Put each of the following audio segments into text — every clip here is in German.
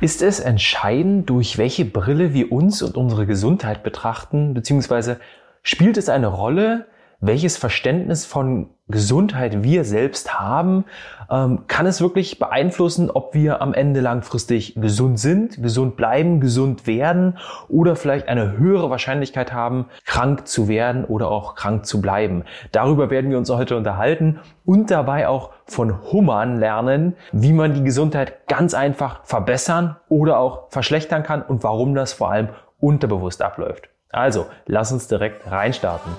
Ist es entscheidend, durch welche Brille wir uns und unsere Gesundheit betrachten, beziehungsweise spielt es eine Rolle, welches Verständnis von Gesundheit wir selbst haben, ähm, kann es wirklich beeinflussen, ob wir am Ende langfristig gesund sind, gesund bleiben, gesund werden oder vielleicht eine höhere Wahrscheinlichkeit haben, krank zu werden oder auch krank zu bleiben. Darüber werden wir uns heute unterhalten und dabei auch von Hummern lernen, wie man die Gesundheit ganz einfach verbessern oder auch verschlechtern kann und warum das vor allem unterbewusst abläuft. Also, lass uns direkt reinstarten.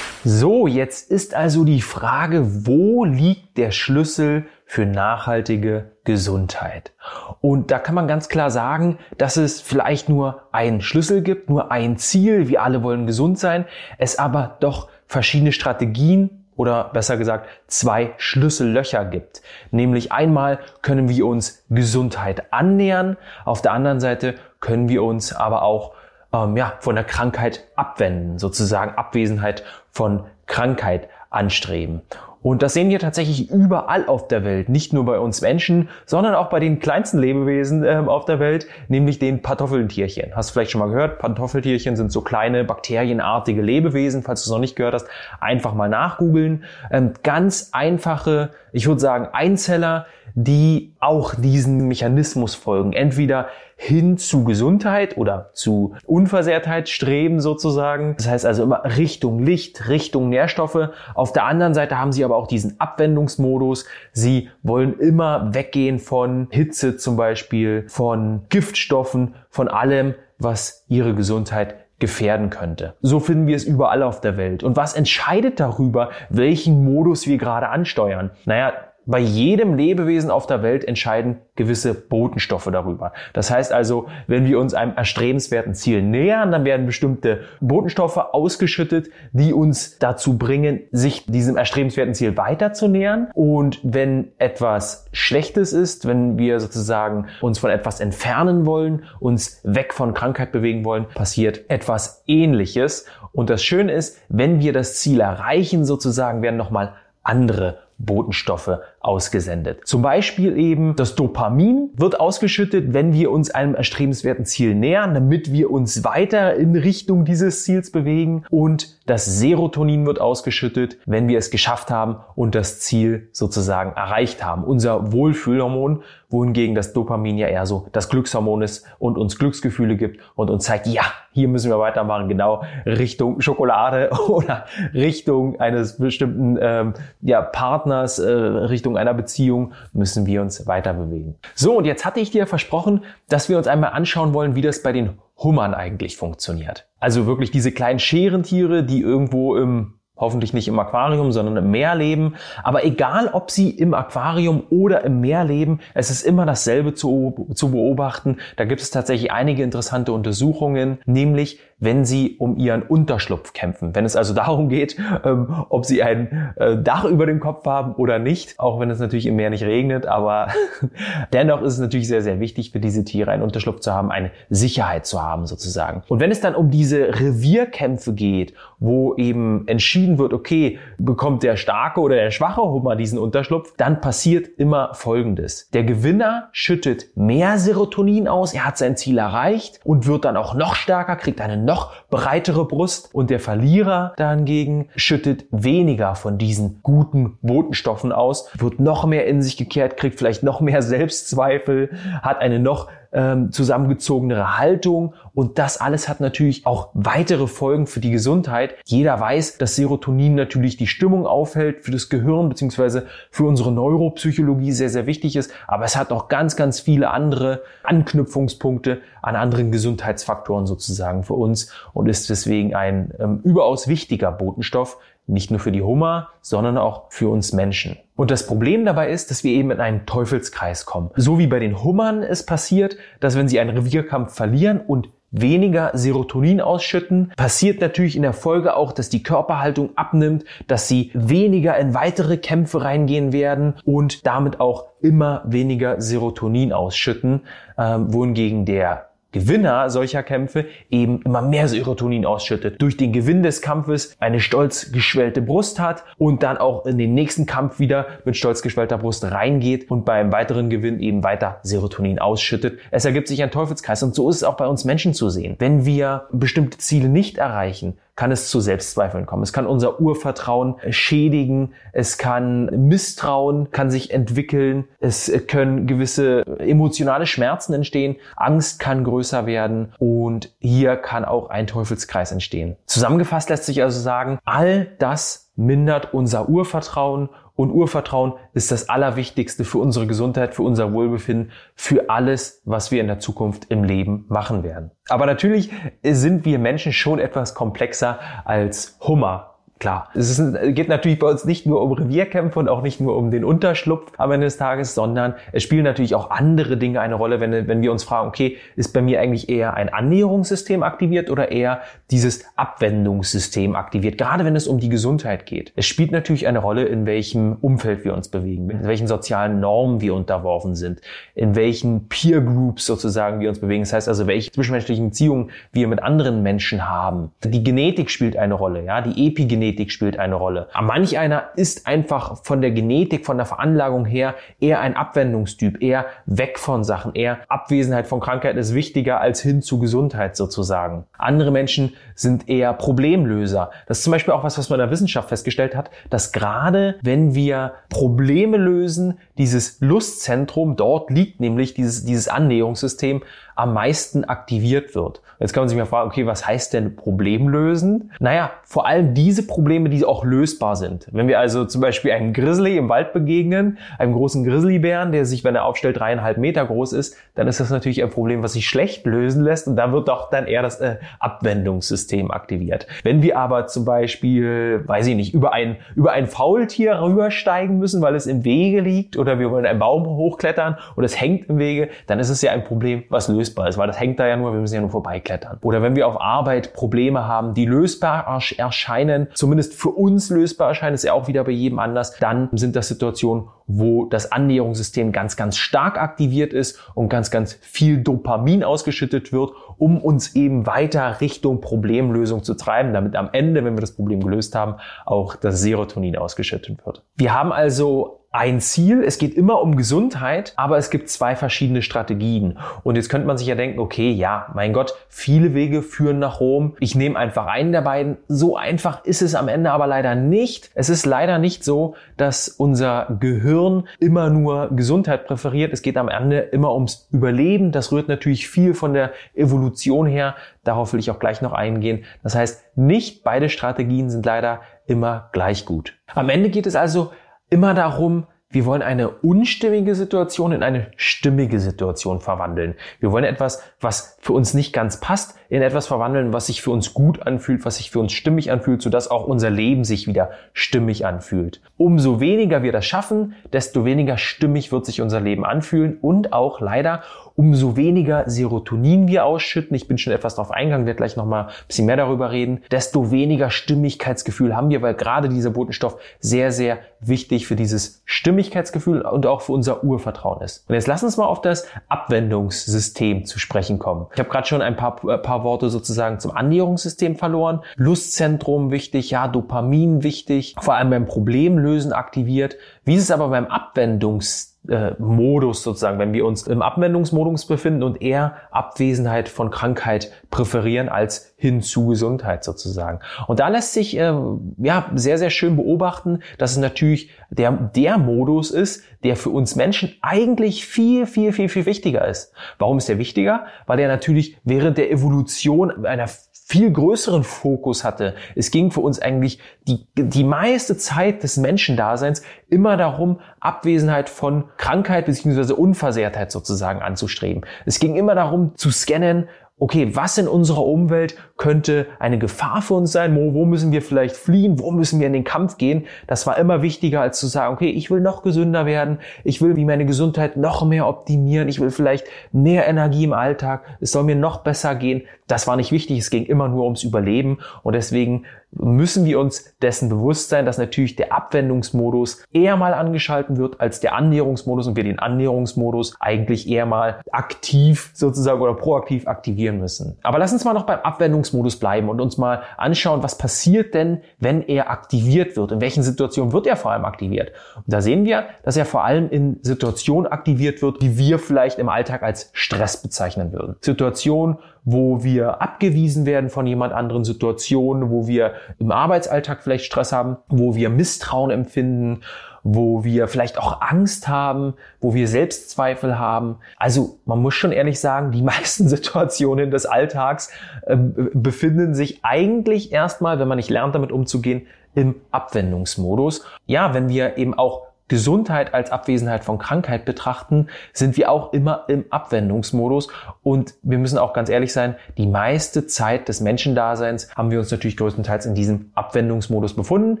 So, jetzt ist also die Frage, wo liegt der Schlüssel für nachhaltige Gesundheit? Und da kann man ganz klar sagen, dass es vielleicht nur einen Schlüssel gibt, nur ein Ziel, wir alle wollen gesund sein, es aber doch verschiedene Strategien oder besser gesagt zwei Schlüssellöcher gibt. Nämlich einmal können wir uns Gesundheit annähern, auf der anderen Seite können wir uns aber auch ähm, ja, von der Krankheit abwenden, sozusagen Abwesenheit von Krankheit anstreben. Und das sehen wir tatsächlich überall auf der Welt, nicht nur bei uns Menschen, sondern auch bei den kleinsten Lebewesen ähm, auf der Welt, nämlich den Pantoffeltierchen. Hast du vielleicht schon mal gehört? Pantoffeltierchen sind so kleine bakterienartige Lebewesen. Falls du es noch nicht gehört hast, einfach mal nachgoogeln. Ähm, ganz einfache, ich würde sagen Einzeller, die auch diesen Mechanismus folgen. Entweder hin zu Gesundheit oder zu Unversehrtheit streben sozusagen. Das heißt also immer Richtung Licht, Richtung Nährstoffe. Auf der anderen Seite haben sie aber auch diesen Abwendungsmodus. Sie wollen immer weggehen von Hitze zum Beispiel, von Giftstoffen, von allem, was ihre Gesundheit gefährden könnte. So finden wir es überall auf der Welt. Und was entscheidet darüber, welchen Modus wir gerade ansteuern? Naja, bei jedem Lebewesen auf der Welt entscheiden gewisse Botenstoffe darüber. Das heißt also, wenn wir uns einem erstrebenswerten Ziel nähern, dann werden bestimmte Botenstoffe ausgeschüttet, die uns dazu bringen, sich diesem erstrebenswerten Ziel weiter zu nähern. Und wenn etwas Schlechtes ist, wenn wir sozusagen uns von etwas entfernen wollen, uns weg von Krankheit bewegen wollen, passiert etwas Ähnliches. Und das Schöne ist, wenn wir das Ziel erreichen, sozusagen werden nochmal andere Botenstoffe ausgesendet. Zum Beispiel eben das Dopamin wird ausgeschüttet, wenn wir uns einem erstrebenswerten Ziel nähern, damit wir uns weiter in Richtung dieses Ziels bewegen. Und das Serotonin wird ausgeschüttet, wenn wir es geschafft haben und das Ziel sozusagen erreicht haben. Unser Wohlfühlhormon, wohingegen das Dopamin ja eher so das Glückshormon ist und uns Glücksgefühle gibt und uns zeigt, ja, hier müssen wir weitermachen, genau Richtung Schokolade oder Richtung eines bestimmten ähm, ja, Partners, äh, Richtung Richtung einer Beziehung müssen wir uns weiter bewegen. So, und jetzt hatte ich dir versprochen, dass wir uns einmal anschauen wollen, wie das bei den Hummern eigentlich funktioniert. Also wirklich diese kleinen Scherentiere, die irgendwo im Hoffentlich nicht im Aquarium, sondern im Meer leben. Aber egal, ob sie im Aquarium oder im Meer leben, es ist immer dasselbe zu, zu beobachten. Da gibt es tatsächlich einige interessante Untersuchungen, nämlich wenn sie um ihren Unterschlupf kämpfen. Wenn es also darum geht, ähm, ob sie ein äh, Dach über dem Kopf haben oder nicht, auch wenn es natürlich im Meer nicht regnet, aber dennoch ist es natürlich sehr, sehr wichtig für diese Tiere, einen Unterschlupf zu haben, eine Sicherheit zu haben sozusagen. Und wenn es dann um diese Revierkämpfe geht, wo eben entschieden wird, okay, bekommt der starke oder der schwache Hummer diesen Unterschlupf, dann passiert immer Folgendes. Der Gewinner schüttet mehr Serotonin aus, er hat sein Ziel erreicht und wird dann auch noch stärker, kriegt eine noch breitere Brust. Und der Verlierer dahingegen schüttet weniger von diesen guten Botenstoffen aus, wird noch mehr in sich gekehrt, kriegt vielleicht noch mehr Selbstzweifel, hat eine noch ähm, zusammengezogenere Haltung und das alles hat natürlich auch weitere Folgen für die Gesundheit. Jeder weiß, dass Serotonin natürlich die Stimmung aufhält für das Gehirn beziehungsweise für unsere Neuropsychologie sehr, sehr wichtig ist, aber es hat auch ganz, ganz viele andere Anknüpfungspunkte an anderen Gesundheitsfaktoren sozusagen für uns und ist deswegen ein ähm, überaus wichtiger Botenstoff, nicht nur für die Hummer, sondern auch für uns Menschen. Und das Problem dabei ist, dass wir eben in einen Teufelskreis kommen. So wie bei den Hummern es passiert, dass wenn sie einen Revierkampf verlieren und weniger Serotonin ausschütten, passiert natürlich in der Folge auch, dass die Körperhaltung abnimmt, dass sie weniger in weitere Kämpfe reingehen werden und damit auch immer weniger Serotonin ausschütten, ähm, wohingegen der Gewinner solcher Kämpfe eben immer mehr Serotonin ausschüttet, durch den Gewinn des Kampfes eine stolz geschwellte Brust hat und dann auch in den nächsten Kampf wieder mit stolz geschwellter Brust reingeht und beim weiteren Gewinn eben weiter Serotonin ausschüttet. Es ergibt sich ein Teufelskreis und so ist es auch bei uns Menschen zu sehen. Wenn wir bestimmte Ziele nicht erreichen, kann es zu Selbstzweifeln kommen. Es kann unser Urvertrauen schädigen. Es kann Misstrauen kann sich entwickeln. Es können gewisse emotionale Schmerzen entstehen. Angst kann größer werden. Und hier kann auch ein Teufelskreis entstehen. Zusammengefasst lässt sich also sagen, all das mindert unser Urvertrauen und Urvertrauen ist das Allerwichtigste für unsere Gesundheit, für unser Wohlbefinden, für alles, was wir in der Zukunft im Leben machen werden. Aber natürlich sind wir Menschen schon etwas komplexer als Hummer klar, es ist, geht natürlich bei uns nicht nur um Revierkämpfe und auch nicht nur um den Unterschlupf am Ende des Tages, sondern es spielen natürlich auch andere Dinge eine Rolle, wenn, wenn wir uns fragen, okay, ist bei mir eigentlich eher ein Annäherungssystem aktiviert oder eher dieses Abwendungssystem aktiviert, gerade wenn es um die Gesundheit geht. Es spielt natürlich eine Rolle, in welchem Umfeld wir uns bewegen, in welchen sozialen Normen wir unterworfen sind, in welchen Peer Groups sozusagen wir uns bewegen. Das heißt also, welche zwischenmenschlichen Beziehungen wir mit anderen Menschen haben. Die Genetik spielt eine Rolle, ja, die Epigenetik Genetik spielt eine Rolle. Aber manch einer ist einfach von der Genetik, von der Veranlagung her eher ein Abwendungstyp, eher weg von Sachen, eher Abwesenheit von Krankheit ist wichtiger als hin zu Gesundheit sozusagen. Andere Menschen sind eher Problemlöser. Das ist zum Beispiel auch was, was man in der Wissenschaft festgestellt hat, dass gerade wenn wir Probleme lösen, dieses Lustzentrum, dort liegt nämlich dieses, dieses Annäherungssystem, am meisten aktiviert wird. Jetzt kann man sich mal fragen, okay, was heißt denn Problem lösen? Naja, vor allem diese Probleme, die auch lösbar sind. Wenn wir also zum Beispiel einem Grizzly im Wald begegnen, einem großen Grizzlybären, der sich, wenn er aufstellt, dreieinhalb Meter groß ist, dann ist das natürlich ein Problem, was sich schlecht lösen lässt und da wird doch dann eher das äh, Abwendungssystem aktiviert. Wenn wir aber zum Beispiel, weiß ich nicht, über ein, über ein Faultier rübersteigen müssen, weil es im Wege liegt oder wir wollen einen Baum hochklettern und es hängt im Wege, dann ist es ja ein Problem, was lösbar lösbar ist, weil das hängt da ja nur, wir müssen ja nur vorbeiklettern. Oder wenn wir auf Arbeit Probleme haben, die lösbar erscheinen, zumindest für uns lösbar erscheinen, ist ja auch wieder bei jedem anders, dann sind das Situationen, wo das Annäherungssystem ganz, ganz stark aktiviert ist und ganz, ganz viel Dopamin ausgeschüttet wird, um uns eben weiter Richtung Problemlösung zu treiben, damit am Ende, wenn wir das Problem gelöst haben, auch das Serotonin ausgeschüttet wird. Wir haben also ein Ziel. Es geht immer um Gesundheit, aber es gibt zwei verschiedene Strategien. Und jetzt könnte man sich ja denken, okay, ja, mein Gott, viele Wege führen nach Rom. Ich nehme einfach einen der beiden. So einfach ist es am Ende aber leider nicht. Es ist leider nicht so, dass unser Gehirn immer nur Gesundheit präferiert. Es geht am Ende immer ums Überleben. Das rührt natürlich viel von der Evolution her. Darauf will ich auch gleich noch eingehen. Das heißt, nicht beide Strategien sind leider immer gleich gut. Am Ende geht es also immer darum, wir wollen eine unstimmige Situation in eine stimmige Situation verwandeln. Wir wollen etwas, was für uns nicht ganz passt, in etwas verwandeln, was sich für uns gut anfühlt, was sich für uns stimmig anfühlt, sodass auch unser Leben sich wieder stimmig anfühlt. Umso weniger wir das schaffen, desto weniger stimmig wird sich unser Leben anfühlen und auch leider umso weniger Serotonin wir ausschütten, ich bin schon etwas darauf eingegangen, werde gleich nochmal ein bisschen mehr darüber reden, desto weniger Stimmigkeitsgefühl haben wir, weil gerade dieser Botenstoff sehr, sehr wichtig für dieses Stimmigkeitsgefühl und auch für unser Urvertrauen ist. Und jetzt lass uns mal auf das Abwendungssystem zu sprechen kommen. Ich habe gerade schon ein paar, äh, paar Worte sozusagen zum Annäherungssystem verloren. Lustzentrum wichtig, ja, Dopamin wichtig, vor allem beim Problemlösen aktiviert. Wie ist es aber beim Abwendungssystem? Äh, Modus sozusagen, wenn wir uns im Abwendungsmodus befinden und eher Abwesenheit von Krankheit präferieren als hin zu Gesundheit sozusagen. Und da lässt sich äh, ja sehr sehr schön beobachten, dass es natürlich der der Modus ist, der für uns Menschen eigentlich viel viel viel viel wichtiger ist. Warum ist der wichtiger? Weil er natürlich während der Evolution einer viel größeren Fokus hatte. Es ging für uns eigentlich die, die meiste Zeit des Menschendaseins immer darum, Abwesenheit von Krankheit bzw. Unversehrtheit sozusagen anzustreben. Es ging immer darum zu scannen, okay, was in unserer Umwelt könnte eine Gefahr für uns sein? Wo, wo, müssen wir vielleicht fliehen? Wo müssen wir in den Kampf gehen? Das war immer wichtiger als zu sagen, okay, ich will noch gesünder werden. Ich will wie meine Gesundheit noch mehr optimieren. Ich will vielleicht mehr Energie im Alltag. Es soll mir noch besser gehen. Das war nicht wichtig. Es ging immer nur ums Überleben. Und deswegen müssen wir uns dessen bewusst sein, dass natürlich der Abwendungsmodus eher mal angeschalten wird als der Annäherungsmodus und wir den Annäherungsmodus eigentlich eher mal aktiv sozusagen oder proaktiv aktivieren müssen. Aber lass uns mal noch beim Abwendungsmodus bleiben und uns mal anschauen, was passiert denn, wenn er aktiviert wird? In welchen Situationen wird er vor allem aktiviert? Und da sehen wir, dass er vor allem in Situationen aktiviert wird, die wir vielleicht im Alltag als Stress bezeichnen würden. Situationen, wo wir abgewiesen werden von jemand anderen Situationen, wo wir im Arbeitsalltag vielleicht Stress haben, wo wir Misstrauen empfinden, wo wir vielleicht auch Angst haben, wo wir Selbstzweifel haben. Also man muss schon ehrlich sagen, die meisten Situationen des Alltags äh, befinden sich eigentlich erstmal, wenn man nicht lernt, damit umzugehen, im Abwendungsmodus. Ja, wenn wir eben auch Gesundheit als Abwesenheit von Krankheit betrachten, sind wir auch immer im Abwendungsmodus. Und wir müssen auch ganz ehrlich sein, die meiste Zeit des Menschendaseins haben wir uns natürlich größtenteils in diesem Abwendungsmodus befunden,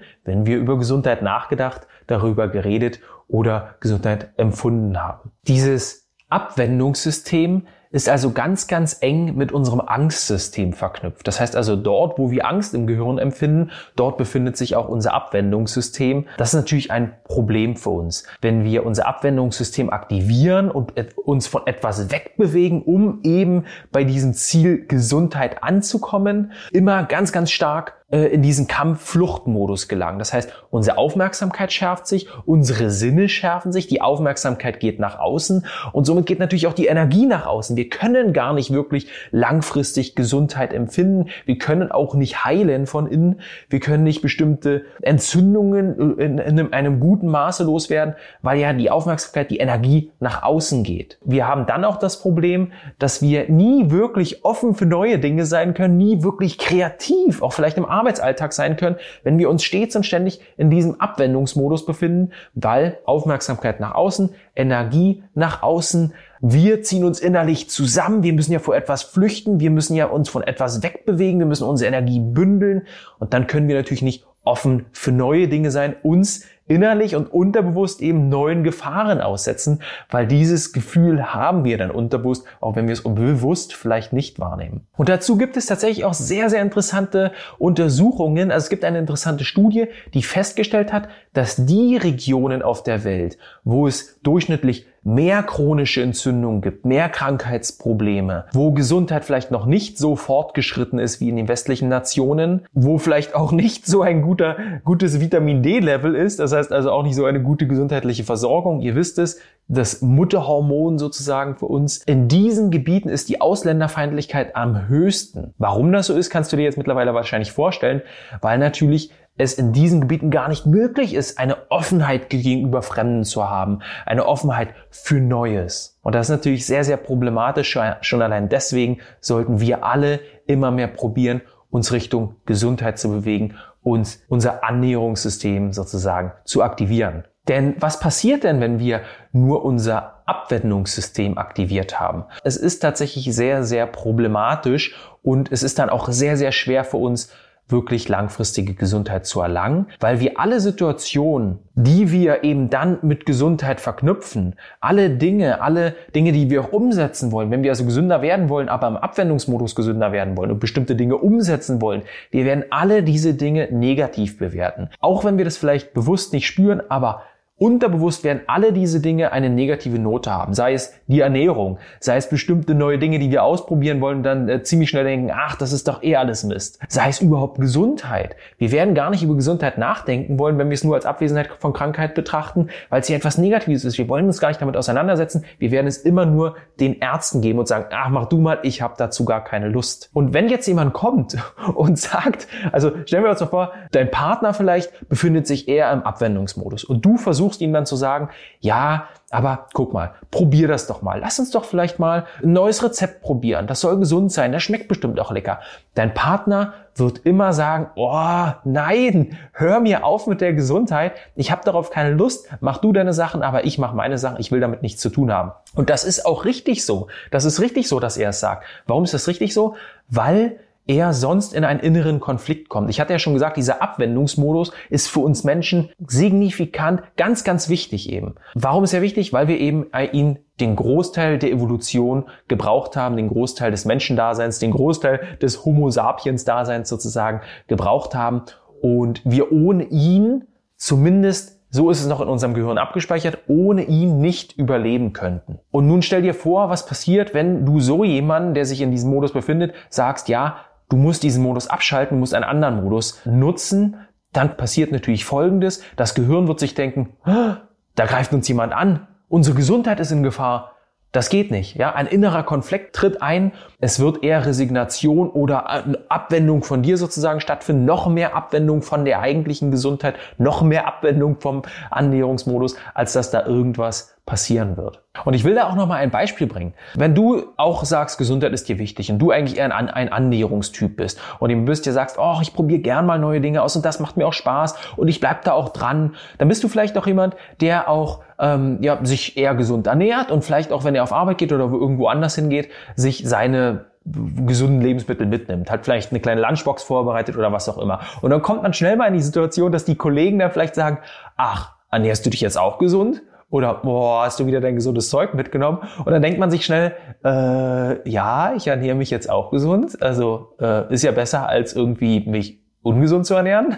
wenn wir über Gesundheit nachgedacht, darüber geredet oder Gesundheit empfunden haben. Dieses Abwendungssystem ist also ganz, ganz eng mit unserem Angstsystem verknüpft. Das heißt also, dort, wo wir Angst im Gehirn empfinden, dort befindet sich auch unser Abwendungssystem. Das ist natürlich ein Problem für uns. Wenn wir unser Abwendungssystem aktivieren und uns von etwas wegbewegen, um eben bei diesem Ziel Gesundheit anzukommen, immer ganz, ganz stark äh, in diesen Kampf-Flucht-Modus gelangen. Das heißt, unsere Aufmerksamkeit schärft sich, unsere Sinne schärfen sich, die Aufmerksamkeit geht nach außen und somit geht natürlich auch die Energie nach außen. Wir können gar nicht wirklich langfristig Gesundheit empfinden. Wir können auch nicht heilen von innen. Wir können nicht bestimmte Entzündungen in, in einem guten Maße loswerden, weil ja die Aufmerksamkeit, die Energie nach außen geht. Wir haben dann auch das Problem, dass wir nie wirklich offen für neue Dinge sein können, nie wirklich kreativ, auch vielleicht im Arbeitsalltag Arbeitsalltag sein können, wenn wir uns stets und ständig in diesem Abwendungsmodus befinden, weil Aufmerksamkeit nach außen, Energie nach außen, wir ziehen uns innerlich zusammen, wir müssen ja vor etwas flüchten, wir müssen ja uns von etwas wegbewegen, wir müssen unsere Energie bündeln. Und dann können wir natürlich nicht offen für neue Dinge sein, uns innerlich und unterbewusst eben neuen Gefahren aussetzen, weil dieses Gefühl haben wir dann unterbewusst, auch wenn wir es bewusst vielleicht nicht wahrnehmen. Und dazu gibt es tatsächlich auch sehr, sehr interessante Untersuchungen. Also es gibt eine interessante Studie, die festgestellt hat, dass die Regionen auf der Welt, wo es durchschnittlich mehr chronische Entzündungen gibt, mehr Krankheitsprobleme, wo Gesundheit vielleicht noch nicht so fortgeschritten ist wie in den westlichen Nationen, wo vielleicht auch nicht so ein guter, gutes Vitamin D-Level ist, das heißt also auch nicht so eine gute gesundheitliche Versorgung. Ihr wisst es, das Mutterhormon sozusagen für uns. In diesen Gebieten ist die Ausländerfeindlichkeit am höchsten. Warum das so ist, kannst du dir jetzt mittlerweile wahrscheinlich vorstellen, weil natürlich es in diesen Gebieten gar nicht möglich ist, eine Offenheit gegenüber Fremden zu haben, eine Offenheit für Neues. Und das ist natürlich sehr, sehr problematisch. Schon allein deswegen sollten wir alle immer mehr probieren, uns Richtung Gesundheit zu bewegen, uns unser Annäherungssystem sozusagen zu aktivieren. Denn was passiert denn, wenn wir nur unser Abwendungssystem aktiviert haben? Es ist tatsächlich sehr, sehr problematisch und es ist dann auch sehr, sehr schwer für uns, wirklich langfristige Gesundheit zu erlangen, weil wir alle Situationen, die wir eben dann mit Gesundheit verknüpfen, alle Dinge, alle Dinge, die wir auch umsetzen wollen, wenn wir also gesünder werden wollen, aber im Abwendungsmodus gesünder werden wollen und bestimmte Dinge umsetzen wollen, wir werden alle diese Dinge negativ bewerten. Auch wenn wir das vielleicht bewusst nicht spüren, aber Unterbewusst werden alle diese Dinge eine negative Note haben. Sei es die Ernährung, sei es bestimmte neue Dinge, die wir ausprobieren wollen, dann äh, ziemlich schnell denken, ach, das ist doch eh alles Mist. Sei es überhaupt Gesundheit. Wir werden gar nicht über Gesundheit nachdenken wollen, wenn wir es nur als Abwesenheit von Krankheit betrachten, weil es hier etwas Negatives ist. Wir wollen uns gar nicht damit auseinandersetzen. Wir werden es immer nur den Ärzten geben und sagen, ach, mach du mal, ich habe dazu gar keine Lust. Und wenn jetzt jemand kommt und sagt, also stellen wir uns doch vor, dein Partner vielleicht befindet sich eher im Abwendungsmodus und du versuchst versuchst ihm dann zu sagen, ja, aber guck mal, probier das doch mal. Lass uns doch vielleicht mal ein neues Rezept probieren. Das soll gesund sein, das schmeckt bestimmt auch lecker. Dein Partner wird immer sagen, oh nein, hör mir auf mit der Gesundheit. Ich habe darauf keine Lust. Mach du deine Sachen, aber ich mache meine Sachen. Ich will damit nichts zu tun haben. Und das ist auch richtig so. Das ist richtig so, dass er es sagt. Warum ist das richtig so? Weil er sonst in einen inneren Konflikt kommt. Ich hatte ja schon gesagt, dieser Abwendungsmodus ist für uns Menschen signifikant, ganz, ganz wichtig eben. Warum ist er wichtig? Weil wir eben ihn den Großteil der Evolution gebraucht haben, den Großteil des Menschendaseins, den Großteil des Homo sapiens Daseins sozusagen gebraucht haben und wir ohne ihn zumindest so ist es noch in unserem Gehirn abgespeichert, ohne ihn nicht überleben könnten. Und nun stell dir vor, was passiert, wenn du so jemanden, der sich in diesem Modus befindet, sagst, ja, du musst diesen Modus abschalten, musst einen anderen Modus nutzen. Dann passiert natürlich Folgendes. Das Gehirn wird sich denken, da greift uns jemand an. Unsere Gesundheit ist in Gefahr. Das geht nicht. Ja, ein innerer Konflikt tritt ein. Es wird eher Resignation oder Abwendung von dir sozusagen stattfinden. Noch mehr Abwendung von der eigentlichen Gesundheit, noch mehr Abwendung vom Annäherungsmodus, als dass da irgendwas passieren wird. Und ich will da auch noch mal ein Beispiel bringen. Wenn du auch sagst, Gesundheit ist dir wichtig und du eigentlich eher ein, ein Annäherungstyp bist und eben bist dir sagst, oh, ich probiere gern mal neue Dinge aus und das macht mir auch Spaß und ich bleib da auch dran, dann bist du vielleicht auch jemand, der auch ähm, ja, sich eher gesund ernährt und vielleicht auch, wenn er auf Arbeit geht oder irgendwo anders hingeht, sich seine gesunden Lebensmittel mitnimmt, hat vielleicht eine kleine Lunchbox vorbereitet oder was auch immer. Und dann kommt man schnell mal in die Situation, dass die Kollegen dann vielleicht sagen, ach, ernährst du dich jetzt auch gesund? Oder, boah, hast du wieder dein gesundes Zeug mitgenommen? Und dann denkt man sich schnell, äh, ja, ich ernähre mich jetzt auch gesund. Also äh, ist ja besser, als irgendwie mich ungesund zu ernähren.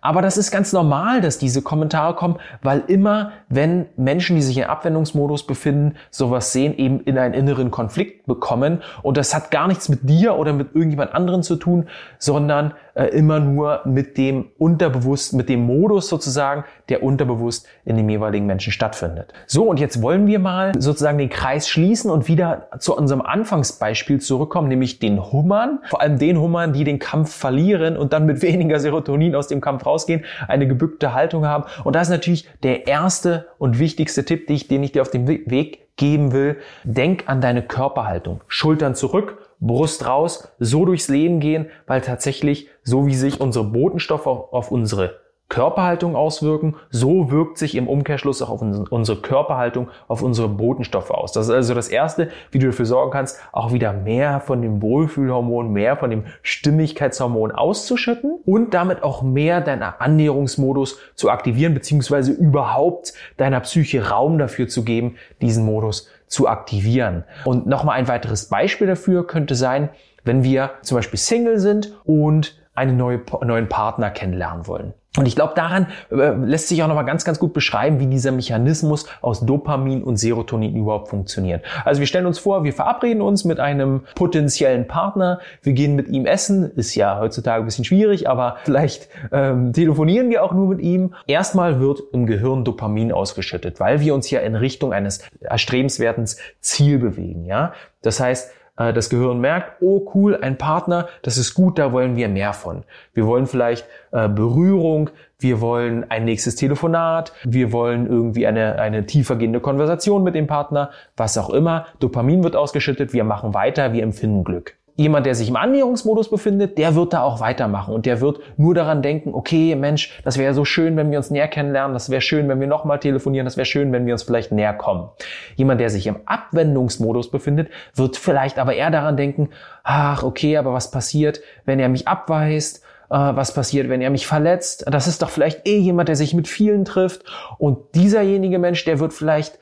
Aber das ist ganz normal, dass diese Kommentare kommen, weil immer, wenn Menschen, die sich in Abwendungsmodus befinden, sowas sehen, eben in einen inneren Konflikt bekommen. Und das hat gar nichts mit dir oder mit irgendjemand anderen zu tun, sondern äh, immer nur mit dem unterbewusst, mit dem Modus sozusagen, der unterbewusst in dem jeweiligen Menschen stattfindet. So, und jetzt wollen wir mal sozusagen den Kreis schließen und wieder zu unserem Anfangsbeispiel zurückkommen, nämlich den Hummern. Vor allem den Hummern, die den Kampf verlieren und dann mit weniger Serotonin aus dem Kampf rausgehen, eine gebückte Haltung haben. Und das ist natürlich der erste und wichtigste Tipp, den ich, dir auf den Weg geben will. Denk an deine Körperhaltung. Schultern zurück, Brust raus, so durchs Leben gehen, weil tatsächlich, so wie sich unsere Botenstoffe auf unsere Körperhaltung auswirken, so wirkt sich im Umkehrschluss auch auf unsere Körperhaltung, auf unsere Botenstoffe aus. Das ist also das Erste, wie du dafür sorgen kannst, auch wieder mehr von dem Wohlfühlhormon, mehr von dem Stimmigkeitshormon auszuschütten und damit auch mehr deinen Annäherungsmodus zu aktivieren, beziehungsweise überhaupt deiner Psyche Raum dafür zu geben, diesen Modus zu aktivieren. Und nochmal ein weiteres Beispiel dafür könnte sein, wenn wir zum Beispiel Single sind und einen neue, neuen Partner kennenlernen wollen. Und ich glaube, daran äh, lässt sich auch nochmal ganz, ganz gut beschreiben, wie dieser Mechanismus aus Dopamin und Serotonin überhaupt funktioniert. Also wir stellen uns vor, wir verabreden uns mit einem potenziellen Partner, wir gehen mit ihm essen, ist ja heutzutage ein bisschen schwierig, aber vielleicht ähm, telefonieren wir auch nur mit ihm. Erstmal wird im Gehirn Dopamin ausgeschüttet, weil wir uns ja in Richtung eines erstrebenswerten Ziel bewegen. Ja, Das heißt, das Gehirn merkt, oh cool, ein Partner, das ist gut, da wollen wir mehr von. Wir wollen vielleicht äh, Berührung, wir wollen ein nächstes Telefonat, wir wollen irgendwie eine, eine tiefergehende Konversation mit dem Partner, was auch immer. Dopamin wird ausgeschüttet, wir machen weiter, wir empfinden Glück jemand, der sich im Annäherungsmodus befindet, der wird da auch weitermachen und der wird nur daran denken, okay, Mensch, das wäre so schön, wenn wir uns näher kennenlernen, das wäre schön, wenn wir nochmal telefonieren, das wäre schön, wenn wir uns vielleicht näher kommen. Jemand, der sich im Abwendungsmodus befindet, wird vielleicht aber eher daran denken, ach, okay, aber was passiert, wenn er mich abweist? Äh, was passiert, wenn er mich verletzt? Das ist doch vielleicht eh jemand, der sich mit vielen trifft und dieserjenige Mensch, der wird vielleicht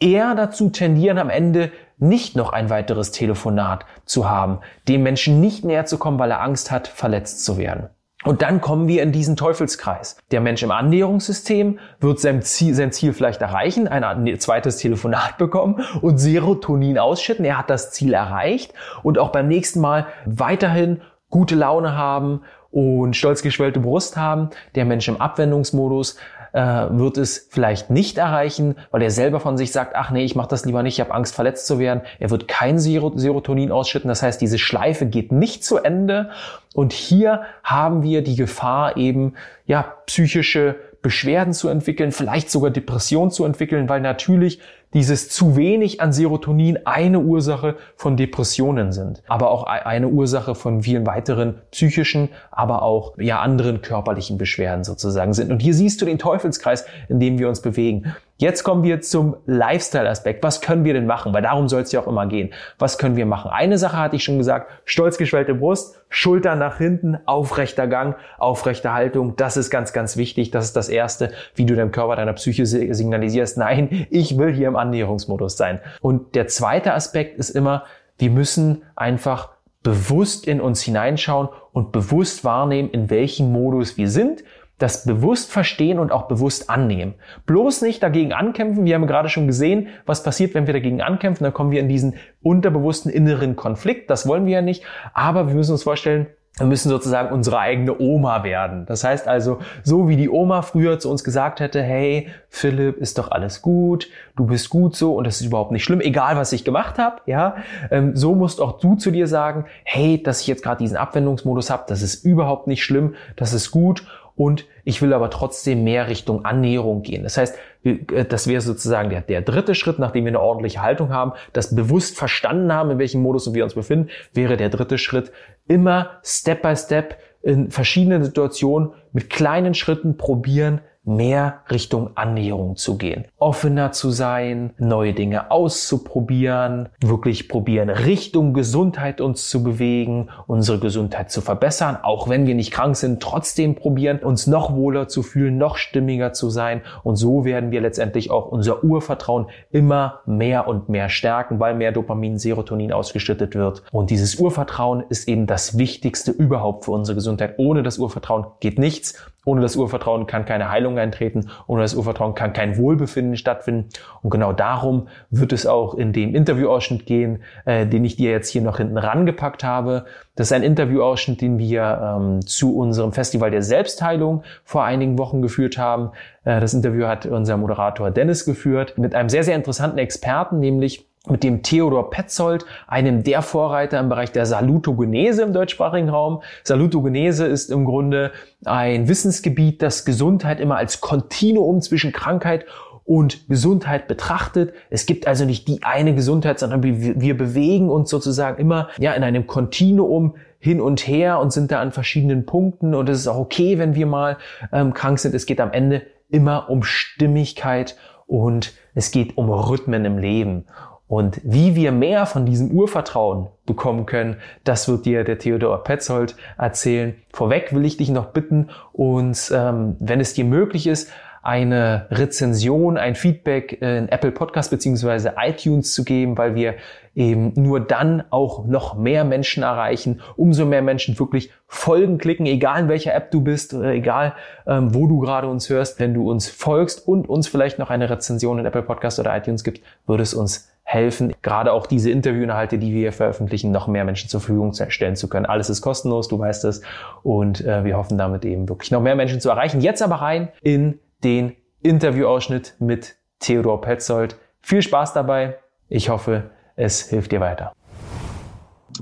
eher dazu tendieren, am Ende nicht noch ein weiteres Telefonat zu haben, dem Menschen nicht näher zu kommen, weil er Angst hat, verletzt zu werden. Und dann kommen wir in diesen Teufelskreis. Der Mensch im Annäherungssystem wird sein Ziel, sein Ziel vielleicht erreichen, ein zweites Telefonat bekommen und Serotonin ausschütten. Er hat das Ziel erreicht und auch beim nächsten Mal weiterhin gute Laune haben und stolz geschwellte Brust haben. Der Mensch im Abwendungsmodus äh, wird es vielleicht nicht erreichen, weil er selber von sich sagt, ach nee, ich mache das lieber nicht, ich habe Angst, verletzt zu werden. Er wird kein Serotonin ausschütten. Das heißt, diese Schleife geht nicht zu Ende. Und hier haben wir die Gefahr eben, ja, psychische Beschwerden zu entwickeln, vielleicht sogar Depression zu entwickeln, weil natürlich dieses zu wenig an Serotonin eine Ursache von Depressionen sind, aber auch eine Ursache von vielen weiteren psychischen, aber auch ja anderen körperlichen Beschwerden sozusagen sind. Und hier siehst du den Teufelskreis, in dem wir uns bewegen. Jetzt kommen wir zum Lifestyle-Aspekt. Was können wir denn machen? Weil darum soll es ja auch immer gehen. Was können wir machen? Eine Sache hatte ich schon gesagt. Stolz geschwellte Brust, Schultern nach hinten, aufrechter Gang, aufrechte Haltung. Das ist ganz, ganz wichtig. Das ist das Erste, wie du deinem Körper, deiner Psyche signalisierst. Nein, ich will hier im Annäherungsmodus sein. Und der zweite Aspekt ist immer, wir müssen einfach bewusst in uns hineinschauen und bewusst wahrnehmen, in welchem Modus wir sind das bewusst verstehen und auch bewusst annehmen. Bloß nicht dagegen ankämpfen. Wir haben gerade schon gesehen, was passiert, wenn wir dagegen ankämpfen. Dann kommen wir in diesen unterbewussten inneren Konflikt. Das wollen wir ja nicht. Aber wir müssen uns vorstellen, wir müssen sozusagen unsere eigene Oma werden. Das heißt also, so wie die Oma früher zu uns gesagt hätte, hey, Philipp, ist doch alles gut, du bist gut so und das ist überhaupt nicht schlimm, egal was ich gemacht habe, ja, ähm, so musst auch du zu dir sagen, hey, dass ich jetzt gerade diesen Abwendungsmodus habe, das ist überhaupt nicht schlimm, das ist gut und ich will aber trotzdem mehr Richtung Annäherung gehen. Das heißt, äh, das wäre sozusagen der, der dritte Schritt, nachdem wir eine ordentliche Haltung haben, das bewusst verstanden haben, in welchem Modus wir uns befinden, wäre der dritte Schritt immer Step by Step in verschiedenen Situationen mit kleinen Schritten probieren, mehr Richtung Annäherung zu gehen. Offener zu sein, neue Dinge auszuprobieren, wirklich probieren, Richtung Gesundheit uns zu bewegen, unsere Gesundheit zu verbessern, auch wenn wir nicht krank sind, trotzdem probieren, uns noch wohler zu fühlen, noch stimmiger zu sein. Und so werden wir letztendlich auch unser Urvertrauen immer mehr und mehr stärken, weil mehr Dopamin, Serotonin ausgeschüttet wird. Und dieses Urvertrauen ist eben das Wichtigste überhaupt für unsere Gesundheit. Ohne das Urvertrauen geht nichts. Ohne das Urvertrauen kann keine Heilung eintreten. Ohne das Urvertrauen kann kein Wohlbefinden stattfinden. Und genau darum wird es auch in dem Interviewausschnitt gehen, äh, den ich dir jetzt hier noch hinten rangepackt habe. Das ist ein Interviewausschnitt, den wir ähm, zu unserem Festival der Selbstheilung vor einigen Wochen geführt haben. Äh, das Interview hat unser Moderator Dennis geführt mit einem sehr, sehr interessanten Experten, nämlich mit dem Theodor Petzold, einem der Vorreiter im Bereich der Salutogenese im deutschsprachigen Raum. Salutogenese ist im Grunde ein Wissensgebiet, das Gesundheit immer als Kontinuum zwischen Krankheit und Gesundheit betrachtet. Es gibt also nicht die eine Gesundheit, sondern wir, bewegen uns sozusagen immer ja in einem Kontinuum hin und her und sind da an verschiedenen Punkten und es ist auch okay, wenn wir mal ähm, krank sind. Es geht am Ende immer um Stimmigkeit und es geht um Rhythmen im Leben. Und wie wir mehr von diesem Urvertrauen bekommen können, das wird dir der Theodor Petzold erzählen. Vorweg will ich dich noch bitten, uns, ähm, wenn es dir möglich ist, eine Rezension, ein Feedback in Apple Podcast beziehungsweise iTunes zu geben, weil wir eben nur dann auch noch mehr Menschen erreichen, umso mehr Menschen wirklich Folgen klicken, egal in welcher App du bist, egal ähm, wo du gerade uns hörst, wenn du uns folgst und uns vielleicht noch eine Rezension in Apple Podcast oder iTunes gibst, würde es uns helfen, gerade auch diese Interviewinhalte, die wir hier veröffentlichen, noch mehr Menschen zur Verfügung stellen zu können. Alles ist kostenlos, du weißt es. Und äh, wir hoffen damit eben wirklich noch mehr Menschen zu erreichen. Jetzt aber rein in den Interviewausschnitt mit Theodor Petzold. Viel Spaß dabei. Ich hoffe, es hilft dir weiter.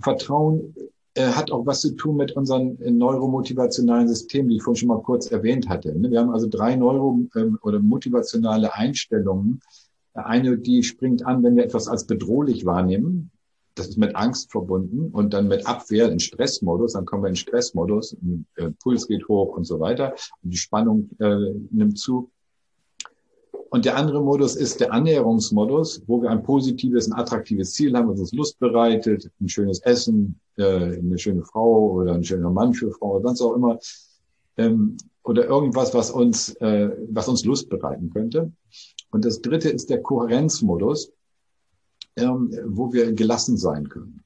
Vertrauen äh, hat auch was zu tun mit unseren neuromotivationalen Systemen, die ich vorhin schon mal kurz erwähnt hatte. Wir haben also drei neuro- ähm, oder motivationale Einstellungen, eine, die springt an, wenn wir etwas als bedrohlich wahrnehmen. Das ist mit Angst verbunden und dann mit Abwehr in Stressmodus. Dann kommen wir in Stressmodus, äh, Puls geht hoch und so weiter und die Spannung äh, nimmt zu. Und der andere Modus ist der Annäherungsmodus, wo wir ein positives, ein attraktives Ziel haben, was uns Lust bereitet, ein schönes Essen, äh, eine schöne Frau oder ein schöner Mann für Frau, oder sonst auch immer, ähm, oder irgendwas, was uns, äh, was uns Lust bereiten könnte. Und das dritte ist der Kohärenzmodus, ähm, wo wir gelassen sein können.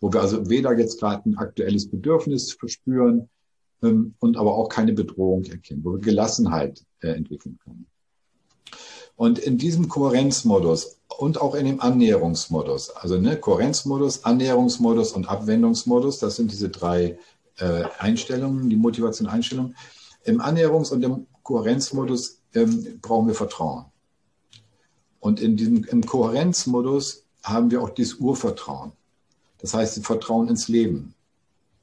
Wo wir also weder jetzt gerade ein aktuelles Bedürfnis verspüren ähm, und aber auch keine Bedrohung erkennen, wo wir Gelassenheit äh, entwickeln können. Und in diesem Kohärenzmodus und auch in dem Annäherungsmodus, also ne, Kohärenzmodus, Annäherungsmodus und Abwendungsmodus, das sind diese drei äh, Einstellungen, die Motivation-Einstellungen. Im Annäherungs- und im Kohärenzmodus ähm, brauchen wir Vertrauen. Und in diesem, im Kohärenzmodus haben wir auch dieses Urvertrauen. Das heißt, Vertrauen ins Leben.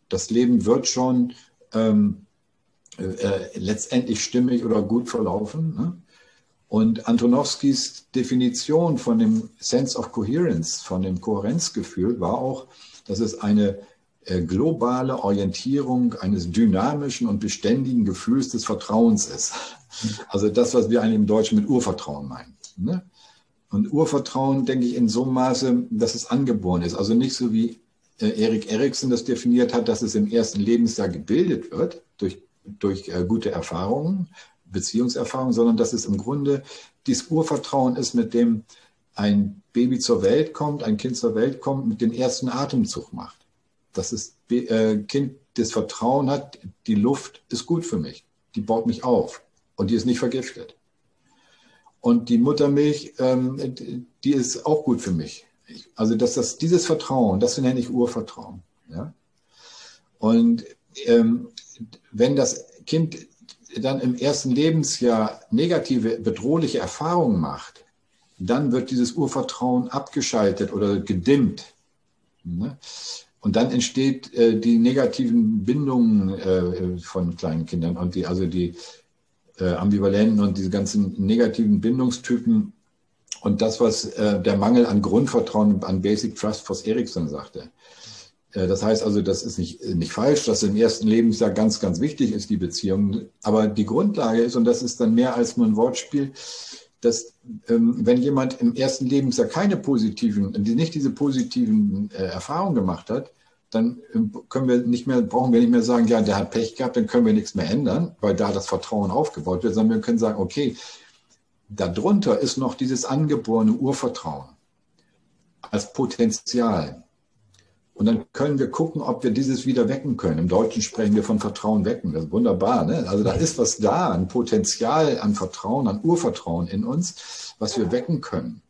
Das Leben wird schon ähm, äh, letztendlich stimmig oder gut verlaufen. Ne? Und Antonowskis Definition von dem Sense of Coherence, von dem Kohärenzgefühl, war auch, dass es eine äh, globale Orientierung eines dynamischen und beständigen Gefühls des Vertrauens ist. Also das, was wir eigentlich im Deutschen mit Urvertrauen meinen. Ne? Und Urvertrauen, denke ich, in so einem Maße, dass es angeboren ist. Also nicht so wie äh, Erik Eriksen das definiert hat, dass es im ersten Lebensjahr gebildet wird durch, durch äh, gute Erfahrungen, Beziehungserfahrungen, sondern dass es im Grunde dieses Urvertrauen ist, mit dem ein Baby zur Welt kommt, ein Kind zur Welt kommt, mit dem ersten Atemzug macht. Dass das äh, Kind das Vertrauen hat, die Luft ist gut für mich, die baut mich auf und die ist nicht vergiftet. Und die Muttermilch, ähm, die ist auch gut für mich. Also dass das, dieses Vertrauen, das nenne ich Urvertrauen. Ja? Und ähm, wenn das Kind dann im ersten Lebensjahr negative, bedrohliche Erfahrungen macht, dann wird dieses Urvertrauen abgeschaltet oder gedimmt. Ne? Und dann entsteht äh, die negativen Bindungen äh, von kleinen Kindern und die, also die äh, ambivalenten und diese ganzen negativen Bindungstypen und das, was äh, der Mangel an Grundvertrauen, an Basic Trust, was Ericsson sagte. Äh, das heißt also, das ist nicht, nicht falsch, dass im ersten Lebensjahr ganz, ganz wichtig ist, die Beziehung. Aber die Grundlage ist, und das ist dann mehr als nur ein Wortspiel, dass ähm, wenn jemand im ersten Lebensjahr keine positiven, nicht diese positiven äh, Erfahrungen gemacht hat, dann ähm, können wir nicht mehr, brauchen wir nicht mehr sagen, ja, der hat Pech gehabt, dann können wir nichts mehr ändern, weil da das Vertrauen aufgebaut wird, sondern wir können sagen, okay, darunter ist noch dieses angeborene Urvertrauen als Potenzial. Und dann können wir gucken, ob wir dieses wieder wecken können. Im Deutschen sprechen wir von Vertrauen wecken. Das ist wunderbar. Ne? Also da ist was da, ein Potenzial an Vertrauen, an Urvertrauen in uns, was wir wecken können.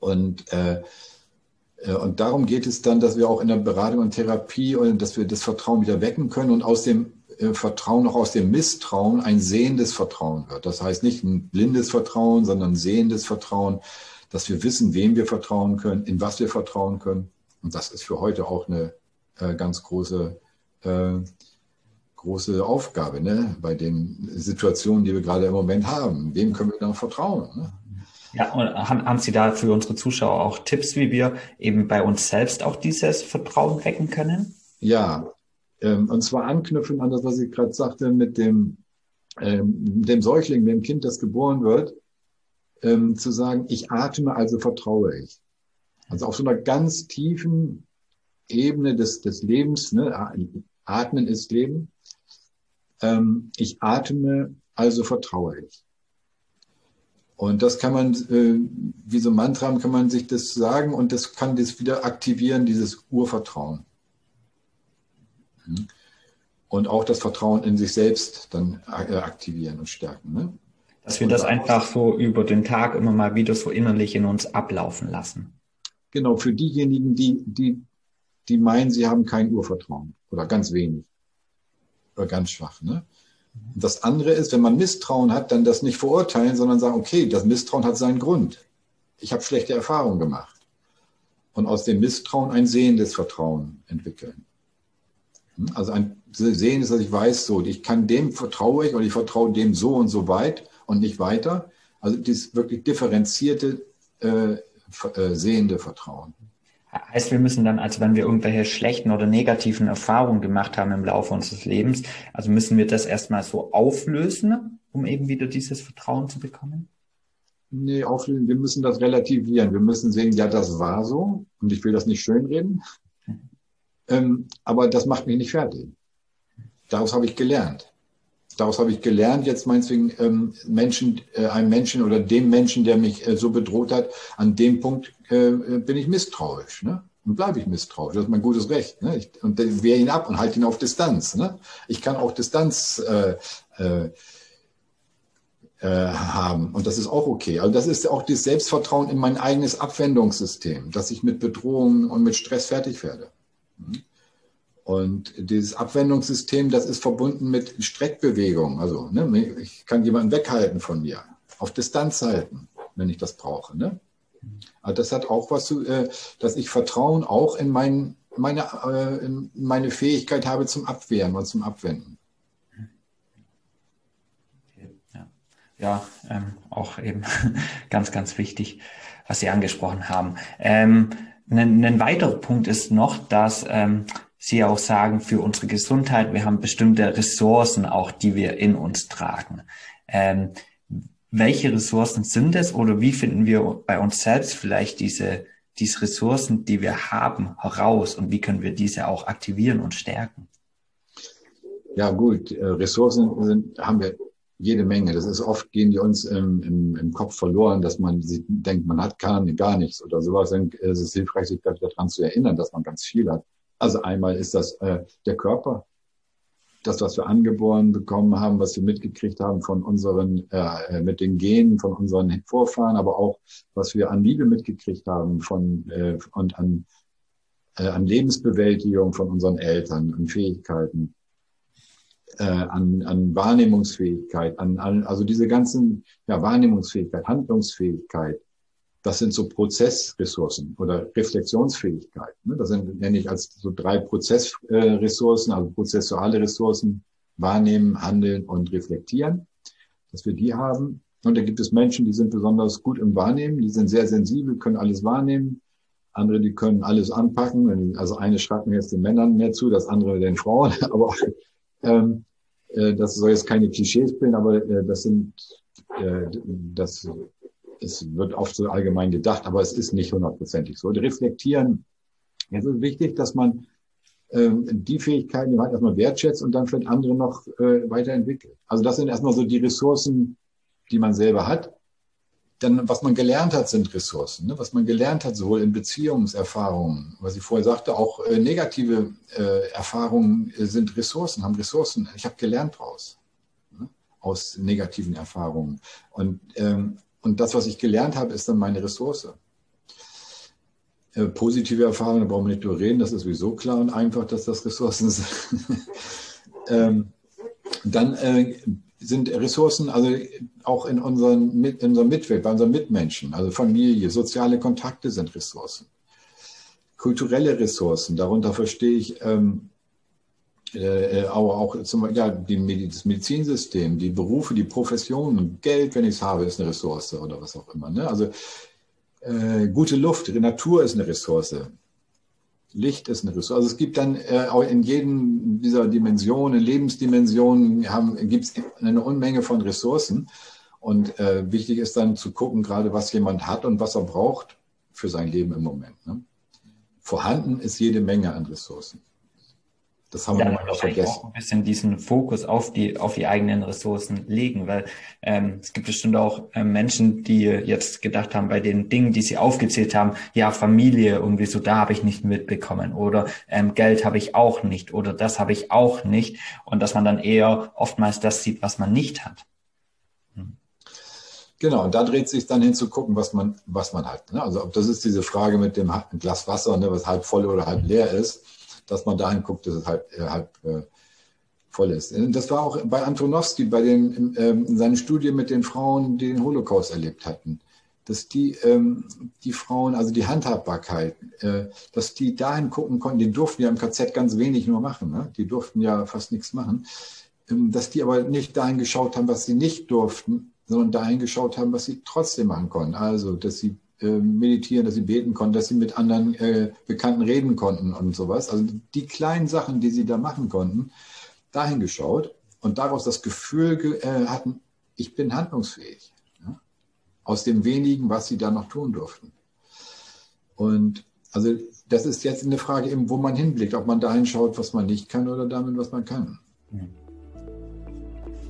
Und, äh, äh, und darum geht es dann, dass wir auch in der Beratung und Therapie und dass wir das Vertrauen wieder wecken können und aus dem äh, Vertrauen auch aus dem Misstrauen ein sehendes Vertrauen wird. Das heißt nicht ein blindes Vertrauen, sondern sehendes Vertrauen, dass wir wissen, wem wir vertrauen können, in was wir vertrauen können und das ist für heute auch eine äh, ganz große, äh, große Aufgabe ne? bei den Situationen, die wir gerade im Moment haben. Wem können wir dann vertrauen? Ne? Ja, und haben, Sie da für unsere Zuschauer auch Tipps, wie wir eben bei uns selbst auch dieses Vertrauen wecken können? Ja, ähm, und zwar anknüpfen an das, was ich gerade sagte, mit dem, ähm, dem Säugling, dem Kind, das geboren wird, ähm, zu sagen, ich atme, also vertraue ich. Also auf so einer ganz tiefen Ebene des, des Lebens, ne? Atmen ist Leben. Ich atme, also vertraue ich. Und das kann man, äh, wie so ein Mantra, kann man sich das sagen und das kann das wieder aktivieren, dieses Urvertrauen. Mhm. Und auch das Vertrauen in sich selbst dann äh, aktivieren und stärken. Ne? Dass wir das einfach so über den Tag immer mal wieder so innerlich in uns ablaufen lassen. Genau, für diejenigen, die, die, die meinen, sie haben kein Urvertrauen oder ganz wenig oder ganz schwach. Ne? Und das andere ist, wenn man Misstrauen hat, dann das nicht verurteilen, sondern sagen, okay, das Misstrauen hat seinen Grund. Ich habe schlechte Erfahrungen gemacht. Und aus dem Misstrauen ein sehendes Vertrauen entwickeln. Hm? Also ein Sehen ist, dass ich weiß, so, ich kann dem vertraue ich oder ich vertraue dem so und so weit und nicht weiter. Also dieses wirklich differenzierte äh, äh, sehende Vertrauen. Heißt, wir müssen dann, also wenn wir irgendwelche schlechten oder negativen Erfahrungen gemacht haben im Laufe unseres Lebens, also müssen wir das erstmal so auflösen, um eben wieder dieses Vertrauen zu bekommen? Nee, auflösen, wir müssen das relativieren. Wir müssen sehen, ja, das war so und ich will das nicht schönreden. Mhm. Ähm, aber das macht mich nicht fertig. Daraus habe ich gelernt daraus habe ich gelernt, jetzt meinetwegen ähm, Menschen, äh, einem Menschen oder dem Menschen, der mich äh, so bedroht hat, an dem Punkt äh, bin ich misstrauisch. Ne? Und bleibe ich misstrauisch. Das ist mein gutes Recht. Ne? Ich, und wehre ihn ab und halte ihn auf Distanz. Ne? Ich kann auch Distanz äh, äh, äh, haben. Und das ist auch okay. Also das ist auch das Selbstvertrauen in mein eigenes Abwendungssystem, dass ich mit Bedrohungen und mit Stress fertig werde. Mhm. Und dieses Abwendungssystem, das ist verbunden mit Streckbewegung. Also ne, ich kann jemanden weghalten von mir, auf Distanz halten, wenn ich das brauche. Ne? Aber das hat auch was zu, äh, dass ich Vertrauen auch in, mein, meine, äh, in meine Fähigkeit habe zum Abwehren und zum Abwenden. Ja. ja, ähm, auch eben ganz, ganz wichtig, was Sie angesprochen haben. Ähm, ein, ein weiterer Punkt ist noch, dass ähm, Sie auch sagen, für unsere Gesundheit, wir haben bestimmte Ressourcen auch, die wir in uns tragen. Ähm, welche Ressourcen sind es oder wie finden wir bei uns selbst vielleicht diese, diese Ressourcen, die wir haben, heraus und wie können wir diese auch aktivieren und stärken? Ja gut, äh, Ressourcen sind, haben wir jede Menge. Das ist oft, gehen die uns im, im, im Kopf verloren, dass man denkt, man hat gar, gar nichts oder sowas. Dann ist es hilfreich, sich daran zu erinnern, dass man ganz viel hat. Also einmal ist das äh, der Körper, das, was wir angeboren bekommen haben, was wir mitgekriegt haben von unseren, äh, mit den Genen von unseren Vorfahren, aber auch was wir an Liebe mitgekriegt haben von äh, und an, äh, an Lebensbewältigung von unseren Eltern, an Fähigkeiten, äh, an, an Wahrnehmungsfähigkeit, an, an also diese ganzen ja, Wahrnehmungsfähigkeit, Handlungsfähigkeit, das sind so Prozessressourcen oder Reflexionsfähigkeit. Ne? Das sind, nenne ich als so drei Prozessressourcen, also prozessuale Ressourcen, wahrnehmen, handeln und reflektieren, dass wir die haben. Und da gibt es Menschen, die sind besonders gut im Wahrnehmen, die sind sehr sensibel, können alles wahrnehmen. Andere, die können alles anpacken. Also eine schreibt mir jetzt den Männern mehr zu, das andere den Frauen. Aber ähm, äh, das soll jetzt keine Klischees bilden, aber äh, das sind äh, das es wird oft so allgemein gedacht, aber es ist nicht hundertprozentig so. Reflektieren, es ist wichtig, dass man ähm, die Fähigkeiten, die man erstmal wertschätzt und dann für andere noch äh, weiterentwickelt. Also das sind erstmal so die Ressourcen, die man selber hat. Dann, was man gelernt hat, sind Ressourcen. Ne? Was man gelernt hat, sowohl in Beziehungserfahrungen, was ich vorher sagte, auch äh, negative äh, Erfahrungen äh, sind Ressourcen, haben Ressourcen. Ich habe gelernt draus, ne? aus negativen Erfahrungen. Und ähm, und das, was ich gelernt habe, ist dann meine Ressource. Äh, positive Erfahrungen, da brauchen wir nicht drüber reden, das ist sowieso klar und einfach, dass das Ressourcen sind. ähm, dann äh, sind Ressourcen, also auch in unseren, in unserer Mitwelt, bei unseren Mitmenschen, also Familie, soziale Kontakte sind Ressourcen. Kulturelle Ressourcen, darunter verstehe ich ähm, äh, äh, aber auch zum, ja, die, das Medizinsystem, die Berufe, die Professionen, Geld, wenn ich es habe, ist eine Ressource oder was auch immer. Ne? Also äh, gute Luft, Natur ist eine Ressource. Licht ist eine Ressource. Also es gibt dann äh, auch in jedem dieser Dimensionen, Lebensdimensionen, gibt es eine Unmenge von Ressourcen. Und äh, wichtig ist dann zu gucken, gerade was jemand hat und was er braucht für sein Leben im Moment. Ne? Vorhanden ist jede Menge an Ressourcen. Das haben wir ja, vergessen. Auch ein bisschen diesen Fokus auf die, auf die eigenen Ressourcen legen, weil ähm, es gibt bestimmt auch ähm, Menschen, die jetzt gedacht haben, bei den Dingen, die sie aufgezählt haben, ja, Familie irgendwie so, da habe ich nicht mitbekommen oder ähm, Geld habe ich auch nicht oder das habe ich auch nicht und dass man dann eher oftmals das sieht, was man nicht hat. Hm. Genau, und da dreht sich dann hin zu gucken, was man, was man hat. Ne? Also ob das ist diese Frage mit dem Glas Wasser, ne, was halb voll oder halb leer ist dass man dahin guckt, dass es halb, äh, halb äh, voll ist. Das war auch bei Antonowski, bei den, ähm, in seinen Studien mit den Frauen, die den Holocaust erlebt hatten, dass die, ähm, die Frauen, also die Handhabbarkeit, äh, dass die dahin gucken konnten, die durften ja im KZ ganz wenig nur machen, ne? die durften ja fast nichts machen, ähm, dass die aber nicht dahin geschaut haben, was sie nicht durften, sondern dahin geschaut haben, was sie trotzdem machen konnten. Also, dass sie äh, meditieren, dass sie beten konnten, dass sie mit anderen äh, Bekannten reden konnten und sowas. Also die kleinen Sachen, die sie da machen konnten, dahin geschaut und daraus das Gefühl äh, hatten, ich bin handlungsfähig. Ja? Aus dem wenigen, was sie da noch tun durften. Und also das ist jetzt eine Frage eben, wo man hinblickt, ob man dahin schaut, was man nicht kann oder damit, was man kann. Mhm.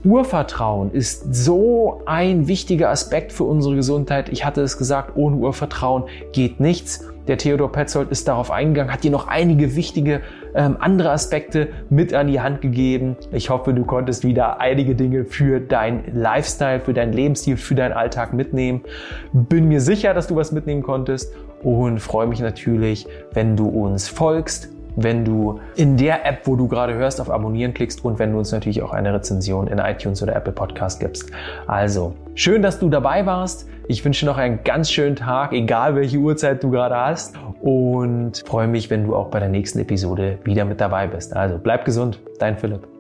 Urvertrauen ist so ein wichtiger Aspekt für unsere Gesundheit. Ich hatte es gesagt, ohne Urvertrauen geht nichts. Der Theodor Petzold ist darauf eingegangen, hat dir noch einige wichtige ähm, andere Aspekte mit an die Hand gegeben. Ich hoffe, du konntest wieder einige Dinge für dein Lifestyle, für deinen Lebensstil, für deinen Alltag mitnehmen. Bin mir sicher, dass du was mitnehmen konntest und freue mich natürlich, wenn du uns folgst, wenn du in der App, wo du gerade hörst, auf Abonnieren klickst und wenn du uns natürlich auch eine Rezension in iTunes oder Apple Podcast gibst. Also, schön, dass du dabei warst. Ich wünsche noch einen ganz schönen Tag, egal welche Uhrzeit du gerade hast und freue mich, wenn du auch bei der nächsten Episode wieder mit dabei bist. Also, bleib gesund, dein Philipp.